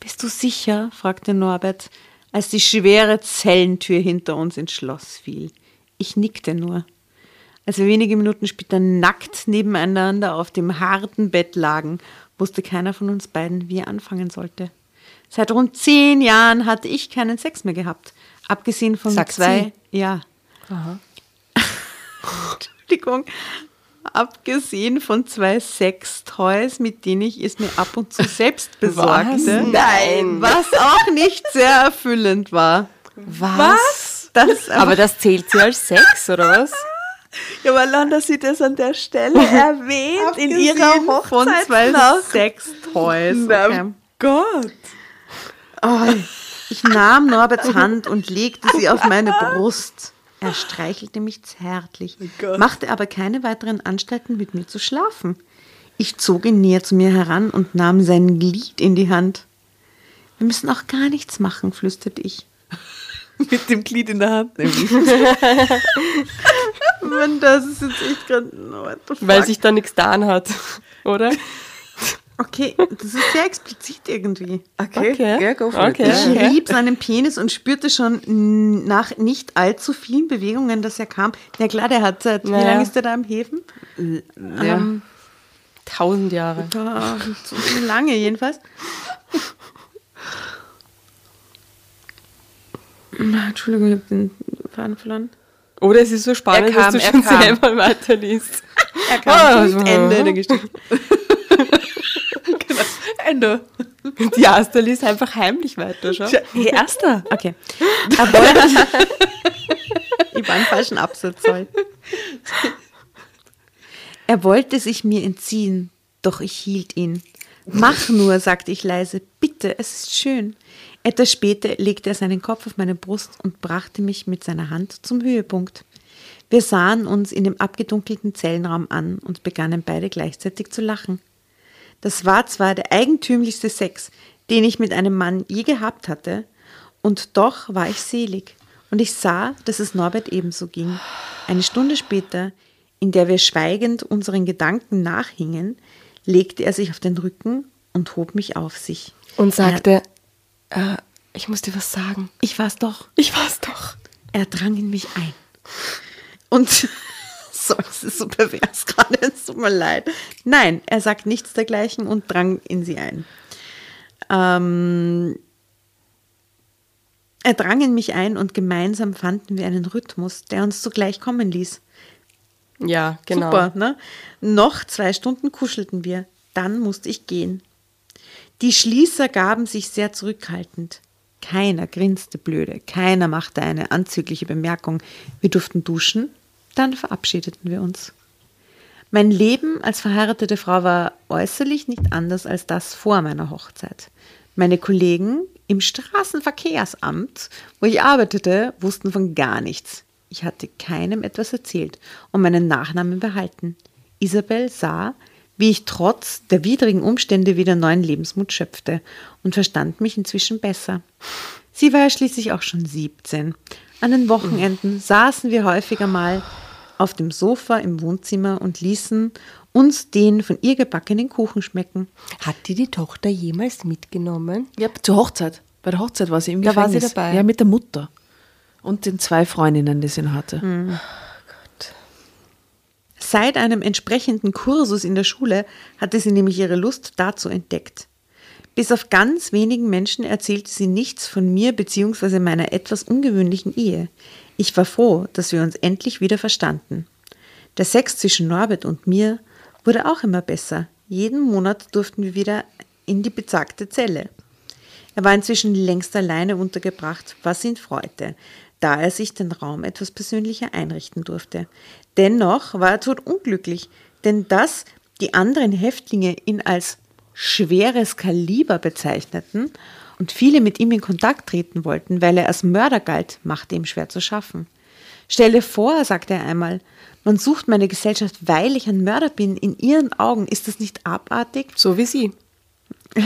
Bist du sicher? fragte Norbert, als die schwere Zellentür hinter uns ins Schloss fiel. Ich nickte nur. Als wir wenige Minuten später nackt nebeneinander auf dem harten Bett lagen, wusste keiner von uns beiden, wie er anfangen sollte. Seit rund zehn Jahren hatte ich keinen Sex mehr gehabt. Abgesehen von Sagt zwei. Ja. *laughs* Entschuldigung. Abgesehen von zwei Sextoys, mit denen ich es mir ab und zu *laughs* selbst besorgte. Nein. Was auch nicht sehr erfüllend war. Was? Das *laughs* Aber das zählt sie als Sex, oder was? Ja, aber allein, dass sie das an der Stelle erwähnt in ihrer Abgesehen von zwei. Sextoys. Na Okay. Gott. Oh, ich nahm Norberts Hand und legte sie auf meine Brust. Er streichelte mich zärtlich, machte aber keine weiteren Anstalten, mit mir zu schlafen. Ich zog ihn näher zu mir heran und nahm sein Glied in die Hand. Wir müssen auch gar nichts machen, flüsterte ich. *laughs* Mit dem Glied in der Hand nämlich. *laughs* Mann, das ist jetzt echt gerade. Weil sich da nichts getan hat, oder? *laughs* Okay, das ist sehr explizit irgendwie. Okay, Okay. Ja, go for Okay. it. Ich rieb seinen Penis und spürte schon nach nicht allzu vielen Bewegungen, dass er kam. Ja klar, der hat seit, wie Naja. lange ist der da am Häfen? Ja. Ähm, Tausend Jahre. ah, so lange jedenfalls. Ah, Entschuldigung, ich habe den Faden verloren. Oder es ist so spannend, Er kam, dass du er schon kam. selber weiterliest. Er kam Ah, zum. Ende der Geschichte. *laughs* Ende. Die Asta liest einfach heimlich weiter, schau. Hey, Erster. Okay. *laughs* Er wollte. ich war einen falschen Absatz, sorry. Er wollte sich mir entziehen, doch ich hielt ihn. Mach nur, sagte ich leise, bitte, es ist schön. Etwas später legte er seinen Kopf auf meine Brust und brachte mich mit seiner Hand zum Höhepunkt. Wir sahen uns in dem abgedunkelten Zellenraum an und begannen beide gleichzeitig zu lachen. Das war zwar der eigentümlichste Sex, den ich mit einem Mann je gehabt hatte, und doch war ich selig. Und ich sah, dass es Norbert ebenso ging. Eine Stunde später, in der wir schweigend unseren Gedanken nachhingen, legte er sich auf den Rücken und hob mich auf sich. Und sagte, äh, ich muss dir was sagen. Ich war's doch. Ich war's doch. Er drang in mich ein. Und *laughs* so, es ist so pervers gerade, es tut mir leid. Nein, er sagt nichts dergleichen und drang in sie ein. Ähm, er drang in mich ein und gemeinsam fanden wir einen Rhythmus, der uns zugleich kommen ließ. Ja, genau. Super, ne? Noch zwei Stunden kuschelten wir. Dann musste ich gehen. Die Schließer gaben sich sehr zurückhaltend. Keiner grinste blöde, keiner machte eine anzügliche Bemerkung. Wir durften duschen, dann verabschiedeten wir uns. Mein Leben als verheiratete Frau war äußerlich nicht anders als das vor meiner Hochzeit. Meine Kollegen im Straßenverkehrsamt, wo ich arbeitete, wussten von gar nichts. Ich hatte keinem etwas erzählt und meinen Nachnamen behalten. Isabel sah, wie ich trotz der widrigen Umstände wieder neuen Lebensmut schöpfte und verstand mich inzwischen besser. Sie war ja schließlich auch schon 17. An den Wochenenden saßen wir häufiger mal auf dem Sofa im Wohnzimmer und ließen uns den von ihr gebackenen Kuchen schmecken. Hat die die Tochter jemals mitgenommen? Ja, zur Hochzeit. Bei der Hochzeit war sie im Da war Gefängnis. sie dabei. Ja, mit der Mutter. Und den zwei Freundinnen, die sie noch hatte. Seit einem entsprechenden Kursus in der Schule hatte sie nämlich ihre Lust dazu entdeckt. Bis auf ganz wenigen Menschen erzählte sie nichts von mir bzw. meiner etwas ungewöhnlichen Ehe. Ich war froh, dass wir uns endlich wieder verstanden. Der Sex zwischen Norbert und mir wurde auch immer besser. Jeden Monat durften wir wieder in die bezagte Zelle. Er war inzwischen längst alleine untergebracht, was ihn freute, da er sich den Raum etwas persönlicher einrichten durfte. Dennoch war er todunglücklich, denn dass die anderen Häftlinge ihn als schweres Kaliber bezeichneten und viele mit ihm in Kontakt treten wollten, weil er als Mörder galt, machte ihm schwer zu schaffen. Stelle vor, sagte er einmal, man sucht meine Gesellschaft, weil ich ein Mörder bin. In ihren Augen ist das nicht abartig? So wie sie. *laughs*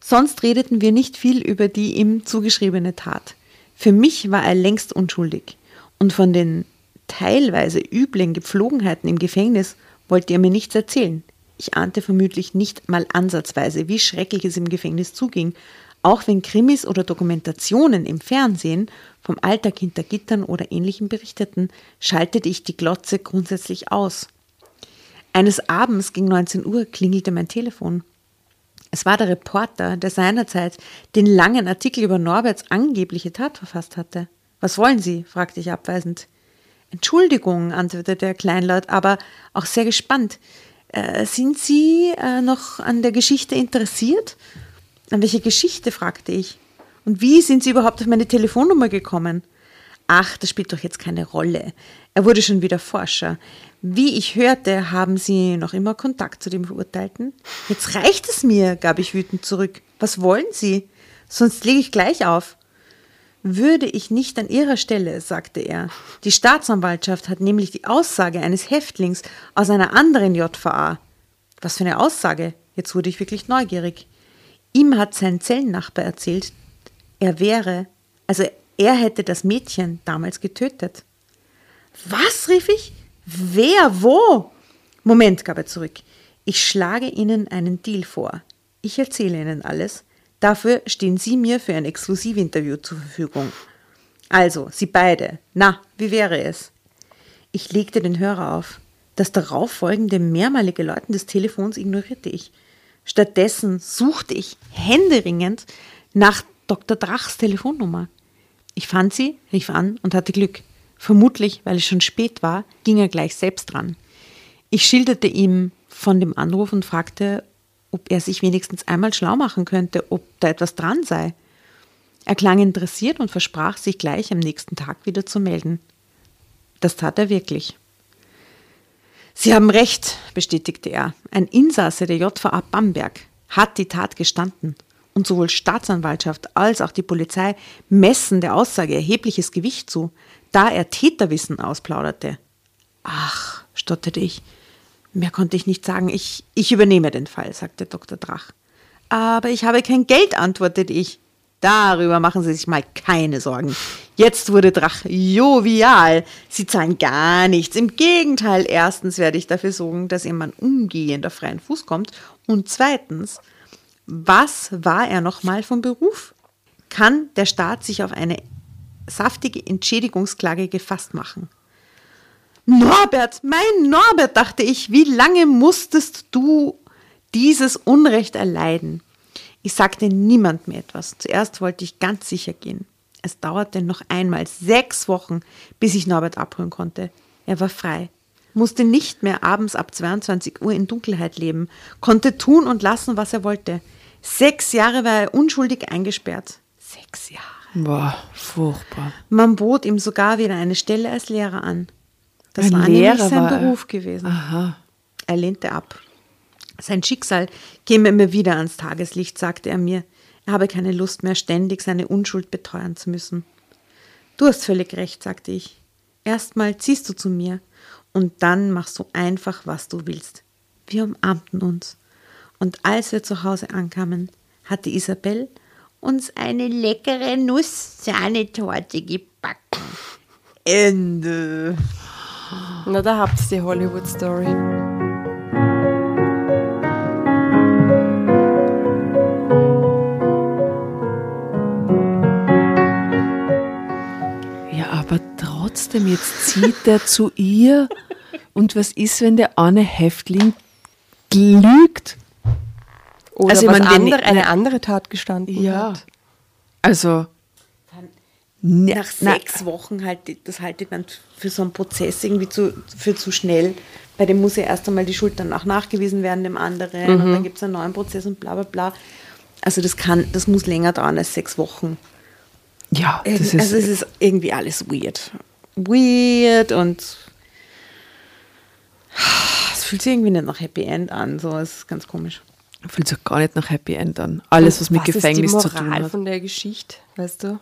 Sonst redeten wir nicht viel über die ihm zugeschriebene Tat. Für mich war er längst unschuldig. Und von den teilweise üblen Gepflogenheiten im Gefängnis wollte er mir nichts erzählen. Ich ahnte vermutlich nicht mal ansatzweise, wie schrecklich es im Gefängnis zuging. Auch wenn Krimis oder Dokumentationen im Fernsehen vom Alltag hinter Gittern oder ähnlichem berichteten, schaltete ich die Glotze grundsätzlich aus. Eines Abends gegen 19 Uhr klingelte mein Telefon. Es war der Reporter, der seinerzeit den langen Artikel über Norberts angebliche Tat verfasst hatte. Was wollen Sie? fragte ich abweisend. Entschuldigung, antwortete er kleinlaut, aber auch sehr gespannt. Äh, sind Sie äh, noch an der Geschichte interessiert? An welche Geschichte? fragte ich. Und wie sind Sie überhaupt auf meine Telefonnummer gekommen? Ach, das spielt doch jetzt keine Rolle. Er wurde schon wieder Forscher. Wie ich hörte, haben Sie noch immer Kontakt zu dem Verurteilten? Jetzt reicht es mir, gab ich wütend zurück. Was wollen Sie? Sonst lege ich gleich auf. Würde ich nicht an Ihrer Stelle, sagte er. Die Staatsanwaltschaft hat nämlich die Aussage eines Häftlings aus einer anderen JVA. Was für eine Aussage? Jetzt wurde ich wirklich neugierig. Ihm hat sein Zellennachbar erzählt, er wäre, also er hätte das Mädchen damals getötet. Was, rief ich? Wer, wo? Moment, gab er zurück. Ich schlage Ihnen einen Deal vor. Ich erzähle Ihnen alles. Dafür stehen Sie mir für ein Exklusivinterview zur Verfügung. Also, Sie beide. Na, wie wäre es? Ich legte den Hörer auf. Das darauffolgende mehrmalige Läuten des Telefons ignorierte ich. Stattdessen suchte ich händeringend nach Dr. Drachs Telefonnummer. Ich fand sie, rief an und hatte Glück. Vermutlich, weil es schon spät war, ging er gleich selbst dran. Ich schilderte ihm von dem Anruf und fragte, ob er sich wenigstens einmal schlau machen könnte, ob da etwas dran sei. Er klang interessiert und versprach, sich gleich am nächsten Tag wieder zu melden. Das tat er wirklich. Sie haben recht, bestätigte er. Ein Insasse der JVA Bamberg hat die Tat gestanden. Und sowohl Staatsanwaltschaft als auch die Polizei messen der Aussage erhebliches Gewicht zu, da er Täterwissen ausplauderte. Ach, stotterte ich. Mehr konnte ich nicht sagen. Ich, ich übernehme den Fall, sagte Dr. Drach. Aber ich habe kein Geld, antwortete ich. Darüber machen Sie sich mal keine Sorgen. Jetzt wurde Drach jovial. Sie zahlen gar nichts. Im Gegenteil, erstens werde ich dafür sorgen, dass Ihr Mann umgehend auf freien Fuß kommt. Und zweitens, was war er nochmal vom Beruf? Kann der Staat sich auf eine saftige Entschädigungsklage gefasst machen? Norbert, mein Norbert, dachte ich, wie lange musstest du dieses Unrecht erleiden? Ich sagte niemand mehr etwas. Zuerst wollte ich ganz sicher gehen. Es dauerte noch einmal sechs Wochen, bis ich Norbert abholen konnte. Er war frei, musste nicht mehr abends ab 22 Uhr in Dunkelheit leben, konnte tun und lassen, was er wollte. Sechs Jahre war er unschuldig eingesperrt. Sechs Jahre. Boah, furchtbar. Man bot ihm sogar wieder eine Stelle als Lehrer an. Das Ein war Lehrer nämlich sein war er. Beruf gewesen. Aha. Er lehnte ab. Sein Schicksal käme immer wieder ans Tageslicht, sagte er mir. Er habe keine Lust mehr, ständig seine Unschuld beteuern zu müssen. Du hast völlig recht, sagte ich. Erstmal ziehst du zu mir und dann machst du einfach, was du willst. Wir umarmten uns. Und als wir zu Hause ankamen, hatte Isabel uns eine leckere Nuss-Sahnetorte gebacken. Ende. Na, da habt ihr die Hollywood-Story. Ja, aber trotzdem, jetzt zieht der zu ihr. Und was ist, wenn der eine Häftling lügt? Oder Also, was meine, wenn- andere, eine andere Tat gestanden hat. Also. Ne- Nach na- sechs Wochen halt, das halte ich dann für so einen Prozess irgendwie zu, für zu schnell. Bei dem muss ja erst einmal die Schuld dann auch nachgewiesen werden, dem anderen. Und Mhm. dann gibt es einen neuen Prozess und bla bla bla. Also das kann, das muss länger dauern als sechs Wochen. Ja, das ist. also es ist irgendwie alles weird. Weird und es fühlt sich irgendwie nicht nach Happy End an. So, es ist ganz komisch. fühlt sich gar nicht nach Happy End an. Alles, was mit Gefängnis ist zu die tun Moral hat. von der Geschichte, weißt du?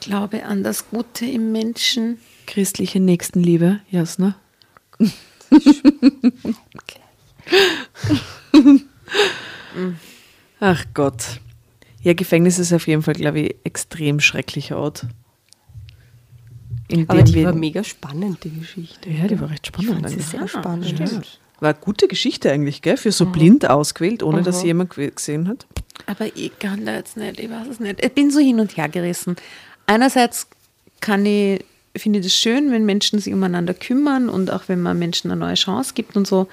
Glaube an das Gute im Menschen. Christliche Nächstenliebe, Jasna. *laughs* Ach Gott. Ja, Gefängnis ist auf jeden Fall, glaube ich, extrem schrecklicher Ort. In Aber die war mega spannend, die Geschichte. Ja, die war recht spannend. fand sie eigentlich. sehr spannend. Stimmt. War eine gute Geschichte eigentlich, gell? Für so blind ausgewählt, ohne dass jemand ge- gesehen hat. Aber ich kann da jetzt nicht, ich weiß es nicht. Ich bin so hin und her gerissen. Einerseits kann ich, finde ich das schön, wenn Menschen sich umeinander kümmern und auch wenn man Menschen eine neue Chance gibt und so.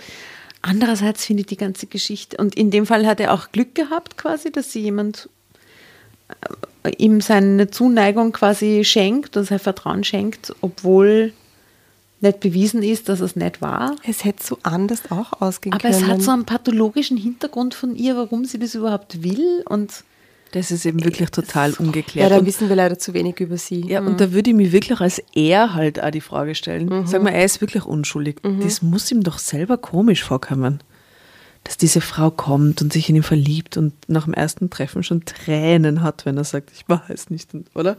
Andererseits finde ich die ganze Geschichte, und in dem Fall hat er auch Glück gehabt quasi, dass sie jemand äh, ihm seine Zuneigung quasi schenkt und sein Vertrauen schenkt, obwohl nicht bewiesen ist, dass es nicht war. Es hätte so anders auch ausgehen Aber können. es hat so einen pathologischen Hintergrund von ihr, warum sie das überhaupt will und Das ist eben wirklich total ja, ungeklärt. da Und- wissen wir leider zu wenig über sie. Ja, und da würde ich mir wirklich als er halt auch die Frage stellen. Sag mal, er ist wirklich unschuldig. Das muss ihm doch selber komisch vorkommen. Dass diese Frau kommt und sich in ihn verliebt und nach dem ersten Treffen schon Tränen hat, wenn er sagt, ich war es nicht, oder?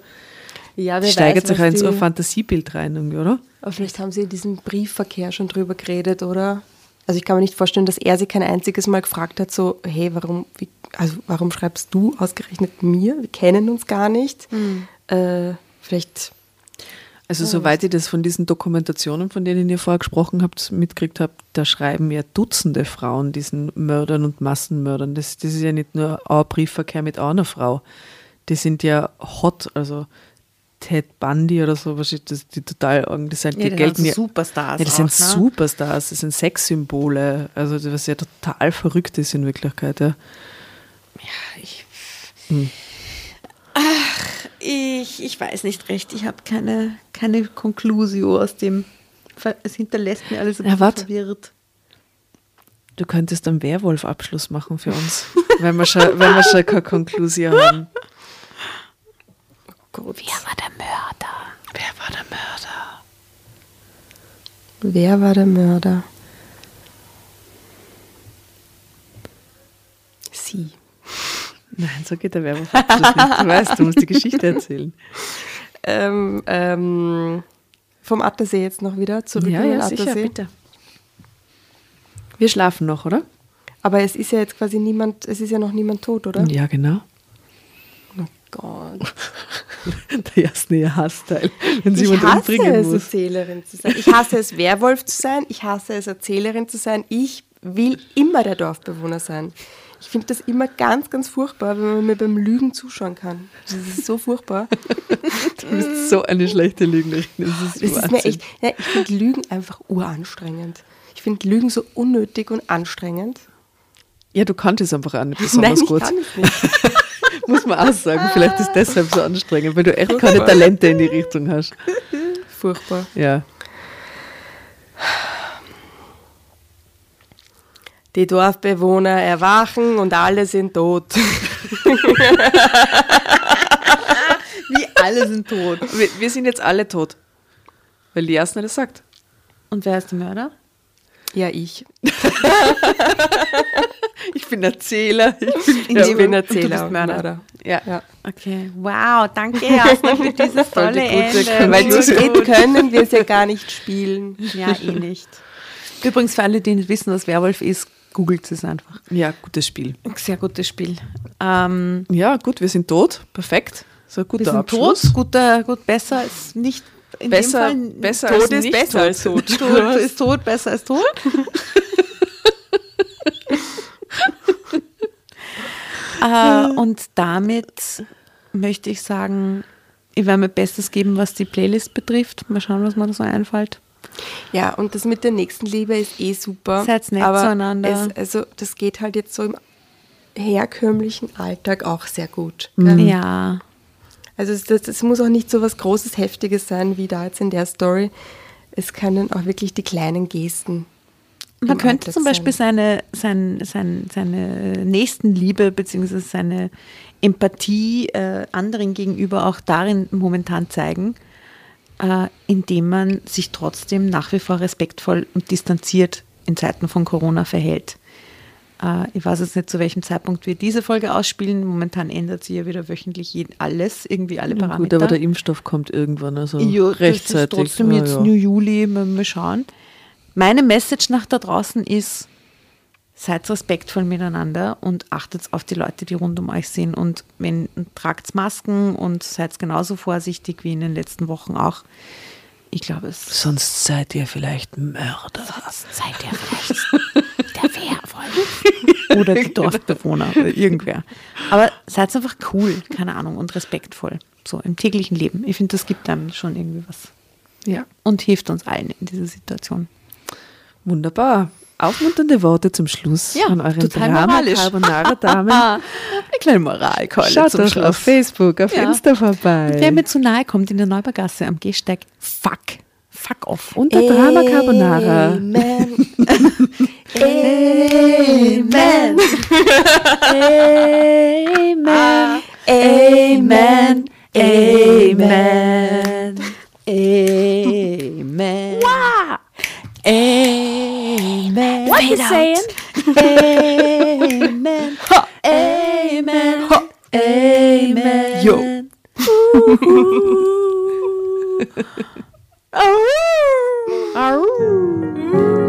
ja wer steigert weiß, sich was auch in so ein die- Fantasiebild rein, oder? Aber vielleicht haben sie in diesem Briefverkehr schon drüber geredet, oder? Also ich kann mir nicht vorstellen, dass er sie kein einziges Mal gefragt hat, so, hey, warum, wie, also warum schreibst du ausgerechnet mir? Wir kennen uns gar nicht. Äh, vielleicht, Also soweit ich das von diesen Dokumentationen, von denen ihr vorher gesprochen habt, mitgekriegt habt, da schreiben ja Dutzende Frauen diesen Mördern und Massenmördern. Das, das ist ja nicht nur ein Briefverkehr mit einer Frau. Die sind ja hot, also Ted Bundy oder so, was ist das, die total, das sind, die Ja, die gelten ja, Superstars Ja, das auch, sind ne? Superstars, das sind Sexsymbole, also was ja total verrückt ist in Wirklichkeit, ja. ich, Ich, ich weiß nicht recht. Ich habe keine, keine Conclusio aus dem. Es hinterlässt mir alles ein Ja, bisschen wart. verwirrt. Du könntest einen Werwolf-Abschluss machen für uns, wenn wir schon, wenn wir schon keine Konklusion haben. *laughs* Gott. Wer war der Mörder? Wer war der Mörder? Wer war der Mörder? Sie. *laughs* Nein, so geht der nicht. Du weißt, du musst die Geschichte erzählen. Ähm, ähm, vom Attersee jetzt noch wieder zurück Ja, in den ja, sicher, Attersee. bitte. Wir schlafen noch, oder? Aber es ist ja jetzt quasi niemand, es ist ja noch niemand tot, oder? Ja, genau. Oh Gott. *laughs* *laughs* Der erste Hassteil, wenn sie Ich jemand hasse umbringen es, muss. Erzählerin zu sein. Ich hasse es, Werwolf zu sein. Ich hasse es, Erzählerin zu sein. Ich will immer der Dorfbewohner sein. Ich finde das immer ganz, ganz furchtbar, wenn man mir beim Lügen zuschauen kann. Das ist so furchtbar. *laughs* Du bist so eine schlechte Lügnerin. Das ist, Das ist mir echt, ja, ich finde Lügen einfach uranstrengend. Ich finde Lügen so unnötig und anstrengend. Ja, du kanntest einfach auch nicht Nein, besonders ich gut. kann es nicht. *laughs* Muss man auch sagen. Vielleicht ist deshalb so anstrengend, weil du echt keine Furchtbar. Talente in die Richtung hast. Furchtbar. Ja. Die Dorfbewohner erwachen und alle sind tot. Wie alle sind tot. Wir, wir sind jetzt alle tot. Weil die Jasna das sagt. Und wer ist der Mörder? Ja, ich. *laughs* Ich bin Erzähler. Ich bin, Ich bin du Erzähler bist und Mörder. Mörder. ja. Ja. Okay. Wow, danke Jasna für dieses *laughs* tolle Ende. Weil zu dritt können wir es ja gar nicht spielen. Ja, eh nicht. Übrigens, für alle, die nicht wissen, was Werwolf ist, googelt es einfach. ja, gutes Spiel. Sehr gutes Spiel. Ähm, Ja, gut, wir sind tot. Perfekt. So ein wir guter sind Abschluss. tot, guter, gut, besser als nicht. In Besser, dem Fall, besser Tot als ist besser als tot. tot ist tot, besser als tot. äh, *laughs* und damit möchte ich sagen, ich werde mir Bestes geben, was die Playlist betrifft. Mal schauen, was mir da so einfällt. Ja, und das mit der Nächstenliebe ist eh super. Seid nett aber zueinander. Es, also das geht halt jetzt so im herkömmlichen Alltag auch sehr gut. Mhm. Ja. Also es, das, es muss auch nicht so was Großes, Heftiges sein, wie da jetzt in der Story. Es können auch wirklich die kleinen Gesten. Man im könnte Alltag zum Beispiel sein. seine, sein, sein, seine Nächstenliebe bzw. seine Empathie äh, anderen gegenüber auch darin momentan zeigen, äh, indem man sich trotzdem nach wie vor respektvoll und distanziert in Zeiten von Corona verhält. Äh, ich weiß jetzt nicht, zu welchem Zeitpunkt wir diese Folge ausspielen. Momentan ändert sich ja wieder wöchentlich alles, irgendwie alle Parameter. Gut, aber der Impfstoff kommt irgendwann, also Ja, das rechtzeitig. Ist trotzdem Ja, jetzt ja. New Juli, mal, schauen. Meine Message nach da draußen ist, seid respektvoll miteinander und achtet auf die Leute, die rund um euch sind. Und wenn tragt Masken und seid genauso vorsichtig wie in den letzten Wochen auch. Ich glaube, es Sonst seid ihr vielleicht Mörder. seid ihr vielleicht der Werwolf. Oder die Dorfbewohner oder irgendwer. Aber seid einfach cool, keine Ahnung, und respektvoll. So im täglichen Leben. Ich finde, das gibt einem schon irgendwie was. Ja. Und hilft uns allen in dieser Situation. Wunderbar. Aufmunternde Worte zum Schluss Ja, an euren Drama. Carbonara Damen. *laughs* Eine kleine Moralkeule Schaut zum doch Schluss. auf Facebook, auf Ja. Insta vorbei. Wer mir zu nahe kommt in der Neubergasse am Gehsteig, fuck. Fuck off. Unter Drama Carbonara. Amen. *laughs* Amen. Amen. Amen. Amen. Amen. Amen. What you saying? Amen. Amen. Amen. Yo. *laughs* Ohh, Aroo.